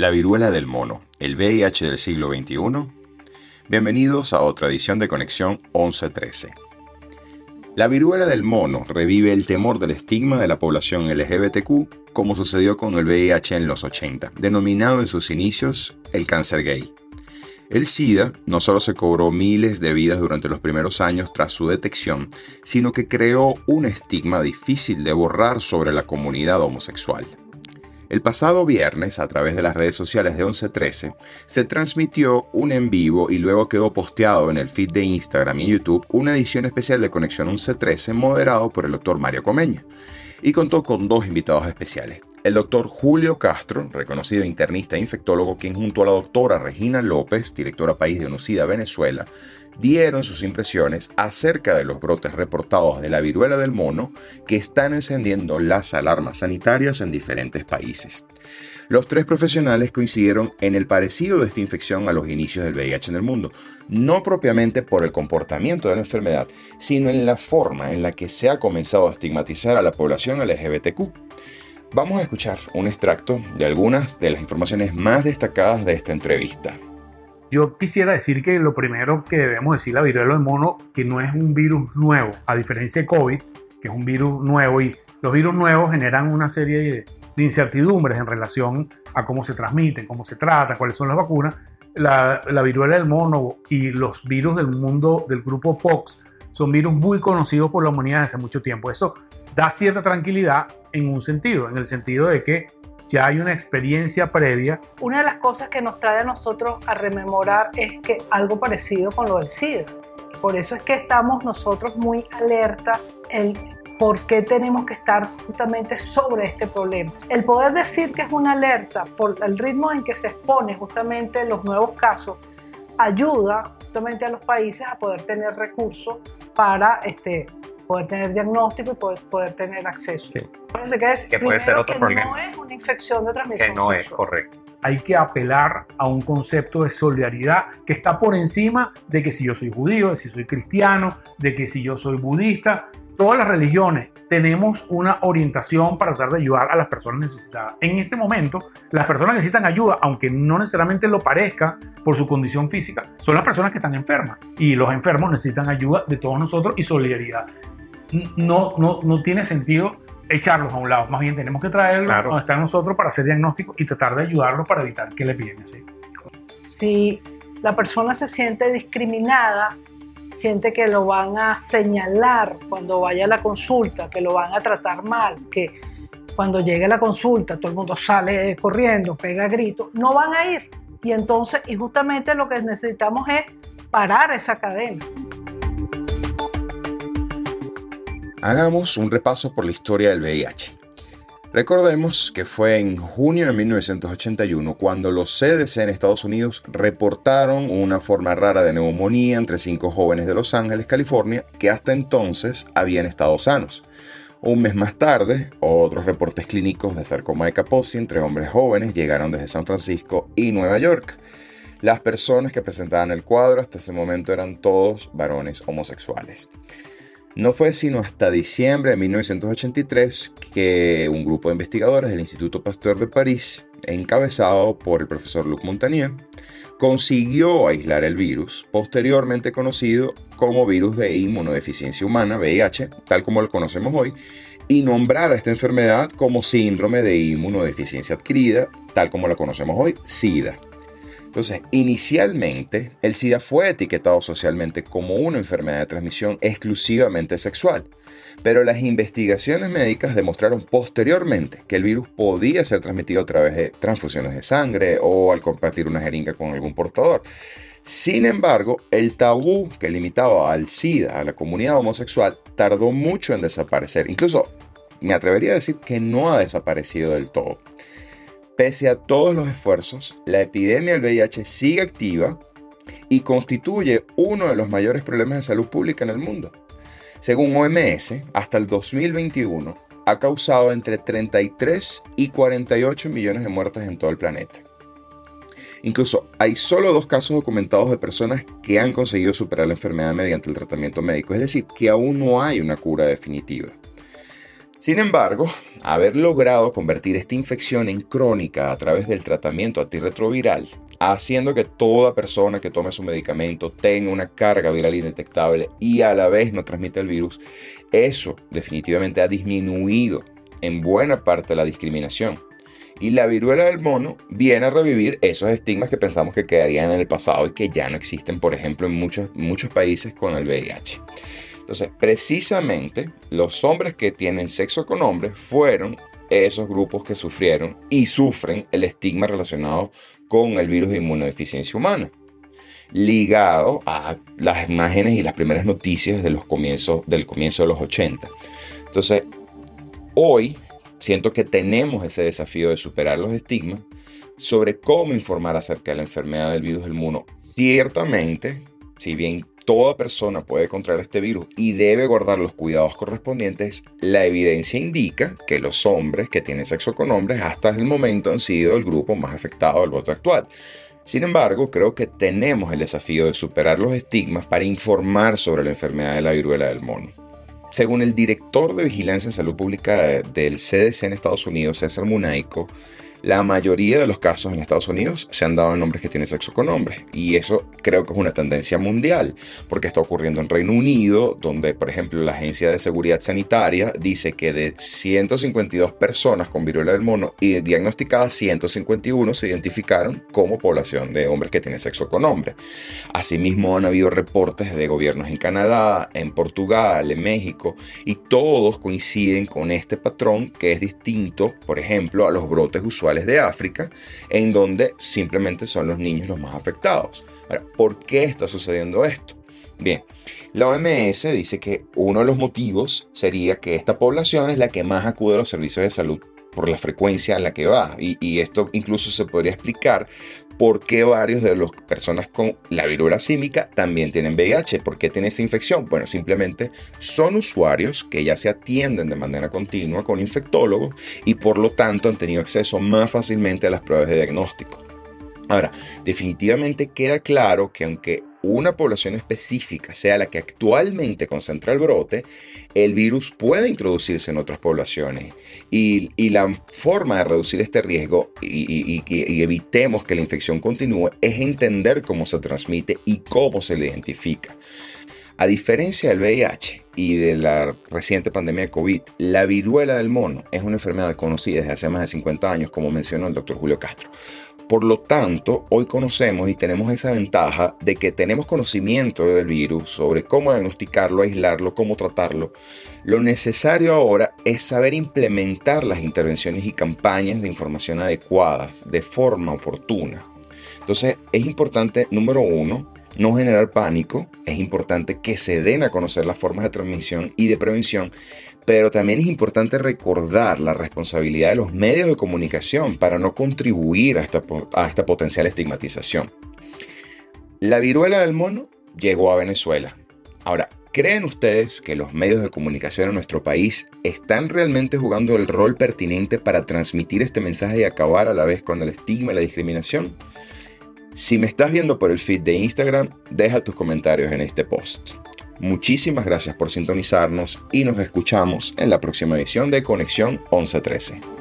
La viruela del mono, el VIH del siglo XXI. Bienvenidos a otra edición de Conexión 1113. La viruela del mono revive el temor del estigma de la población LGBTQ, como sucedió con el VIH en los 80, denominado en sus inicios el cáncer gay. El SIDA no solo se cobró miles de vidas durante los primeros años tras su detección, sino que creó un estigma difícil de borrar sobre la comunidad homosexual. El pasado viernes, a través de las redes sociales de 1113, se transmitió un en vivo y luego quedó posteado en el feed de Instagram y YouTube una edición especial de Conexión 1113 moderado por el doctor Mario Comeña y contó con dos invitados especiales. El doctor Julio Castro, reconocido internista e infectólogo, quien junto a la doctora Regina López, directora país de UNUCIDA Venezuela, dieron sus impresiones acerca de los brotes reportados de la viruela del mono que están encendiendo las alarmas sanitarias en diferentes países. Los tres profesionales coincidieron en el parecido de esta infección a los inicios del VIH en el mundo, no propiamente por el comportamiento de la enfermedad, sino en la forma en la que se ha comenzado a estigmatizar a la población LGBTQ. Vamos a escuchar un extracto de algunas de las informaciones más destacadas de esta entrevista. Yo quisiera decir que lo primero que debemos decir la viruela del mono, que no es un virus nuevo, a diferencia de COVID, que es un virus nuevo y los virus nuevos generan una serie de, incertidumbres en relación a cómo se transmiten, cómo se trata, cuáles son las vacunas. La, la viruela del mono y los virus del mundo del grupo POX son virus muy conocidos por la humanidad desde hace mucho tiempo. Eso da cierta tranquilidad en un sentido, en el sentido de que ya hay una experiencia previa. Una de las cosas que nos trae a nosotros a rememorar es que algo parecido con lo del SIDA. Por eso es que estamos nosotros muy alertas el por qué tenemos que estar justamente sobre este problema. El poder decir que es una alerta por el ritmo en que se expone justamente los nuevos casos ayuda justamente a los países a poder tener recursos para este, poder tener diagnóstico y poder, poder tener acceso. Sí. que, es, que puede ser otro que problema. No es una infección de transmisión. Que no es correcto. Hay que apelar a un concepto de solidaridad que está por encima de que si yo soy judío, de si soy cristiano, de que si yo soy budista, todas las religiones tenemos una orientación para tratar de ayudar a las personas necesitadas. En este momento, las personas que necesitan ayuda, aunque no necesariamente lo parezca por su condición física, son las personas que están enfermas. Y los enfermos necesitan ayuda de todos nosotros y solidaridad no, no, no tiene sentido echarlos a un lado. Más bien tenemos que traerlos a donde están nosotros para hacer diagnóstico y tratar de ayudarlos para evitar que le piden así. Si la persona se siente discriminada, siente que lo van a señalar cuando vaya a la consulta, que lo van a tratar mal, que cuando llegue la consulta todo el mundo sale corriendo, pega gritos, no van a ir. Y entonces, y justamente lo que necesitamos es parar esa cadena. Hagamos un repaso por la historia del VIH. Recordemos que fue en junio de 1981 cuando los CDC en Estados Unidos reportaron una forma rara de neumonía entre cinco jóvenes de Los Ángeles, California, que hasta entonces habían estado sanos. Un mes más tarde, otros reportes clínicos de sarcoma de Kaposi entre hombres jóvenes llegaron desde San Francisco y Nueva York. Las personas que presentaban el cuadro hasta ese momento eran todos varones homosexuales. No fue sino hasta diciembre de 1983 que un grupo de investigadores del Instituto Pasteur de París, encabezado por el profesor Luc Montagnier, consiguió aislar el virus, posteriormente conocido como virus de inmunodeficiencia humana, VIH, tal como lo conocemos hoy, y nombrar a esta enfermedad como síndrome de inmunodeficiencia adquirida, tal como la conocemos hoy, SIDA. Entonces, inicialmente, el SIDA fue etiquetado socialmente como una enfermedad de transmisión exclusivamente sexual, pero las investigaciones médicas demostraron posteriormente que el virus podía ser transmitido a través de transfusiones de sangre o al compartir una jeringa con algún portador. Sin embargo, el tabú que limitaba al SIDA a la comunidad homosexual tardó mucho en desaparecer. Incluso me atrevería a decir que no ha desaparecido del todo. Pese a todos los esfuerzos, la epidemia del VIH sigue activa y constituye uno de los mayores problemas de salud pública en el mundo. Según OMS, hasta el 2021 ha causado entre 33 y 48 millones de muertes en todo el planeta. Incluso hay solo dos casos documentados de personas que han conseguido superar la enfermedad mediante el tratamiento médico, es decir, que aún no hay una cura definitiva. Sin embargo, haber logrado convertir esta infección en crónica a través del tratamiento antirretroviral, haciendo que toda persona que tome su medicamento tenga una carga viral indetectable y a la vez no transmita el virus, eso definitivamente ha disminuido en buena parte la discriminación. Y la viruela del mono viene a revivir esos estigmas que pensamos que quedarían en el pasado y que ya no existen, por ejemplo, en muchos, muchos países con el VIH. Entonces, precisamente los hombres que tienen sexo con hombres fueron esos grupos que sufrieron y sufren el estigma relacionado con el virus de inmunodeficiencia humana, ligado a las imágenes y las primeras noticias de los comienzos, del comienzo de los 80. Entonces, hoy siento que tenemos ese desafío de superar los estigmas sobre cómo informar acerca de la enfermedad del virus del mono. Ciertamente, si bien toda persona puede contraer este virus y debe guardar los cuidados correspondientes, la evidencia indica que los hombres que tienen sexo con hombres hasta el momento han sido el grupo más afectado del voto actual. Sin embargo, creo que tenemos el desafío de superar los estigmas para informar sobre la enfermedad de la viruela del mono. Según el director de Vigilancia en Salud Pública del CDC en Estados Unidos, César Munaico, la mayoría de los casos en Estados Unidos se han dado en hombres que tienen sexo con hombres. Y eso creo que es una tendencia mundial, porque está ocurriendo en Reino Unido, donde, por ejemplo, la Agencia de Seguridad Sanitaria dice que de 152 personas con viruela del mono y diagnosticadas, 151 se identificaron como población de hombres que tienen sexo con hombres. Asimismo, han habido reportes de gobiernos en Canadá, en Portugal, en México, y todos coinciden con este patrón que es distinto, por ejemplo, a los brotes usuales de África, en donde simplemente son los niños los más afectados. ¿por qué está sucediendo esto? Bien, la OMS dice que uno de los motivos sería que esta población es la que más acude a los servicios de salud por la frecuencia en la que va. Y, esto incluso se podría explicar por qué varios de las personas con la viruela símica también tienen VIH. ¿Por qué tienen esa infección? Bueno, simplemente son usuarios que ya se atienden de manera continua con infectólogos y por lo tanto han tenido acceso más fácilmente a las pruebas de diagnóstico. Ahora, definitivamente queda claro que aunque una población específica sea la que actualmente concentra el brote, el virus puede introducirse en otras poblaciones. Y, la forma de reducir este riesgo y, y, evitemos que la infección continúe es entender cómo se transmite y cómo se le identifica. A diferencia del VIH y de la reciente pandemia de COVID, la viruela del mono es una enfermedad conocida desde hace más de 50 años, como mencionó el doctor Julio Castro. Por lo tanto, hoy conocemos y tenemos esa ventaja de que tenemos conocimiento del virus sobre cómo diagnosticarlo, aislarlo, cómo tratarlo. Lo necesario ahora es saber implementar las intervenciones y campañas de información adecuadas de forma oportuna. Entonces, es importante, número uno, no generar pánico, es importante que se den a conocer las formas de transmisión y de prevención, pero también es importante recordar la responsabilidad de los medios de comunicación para no contribuir a esta, potencial estigmatización. La viruela del mono llegó a Venezuela. Ahora, ¿creen ustedes que los medios de comunicación en nuestro país están realmente jugando el rol pertinente para transmitir este mensaje y acabar a la vez con el estigma y la discriminación? Si me estás viendo por el feed de Instagram, deja tus comentarios en este post. Muchísimas gracias por sintonizarnos y nos escuchamos en la próxima edición de Conexión 1113.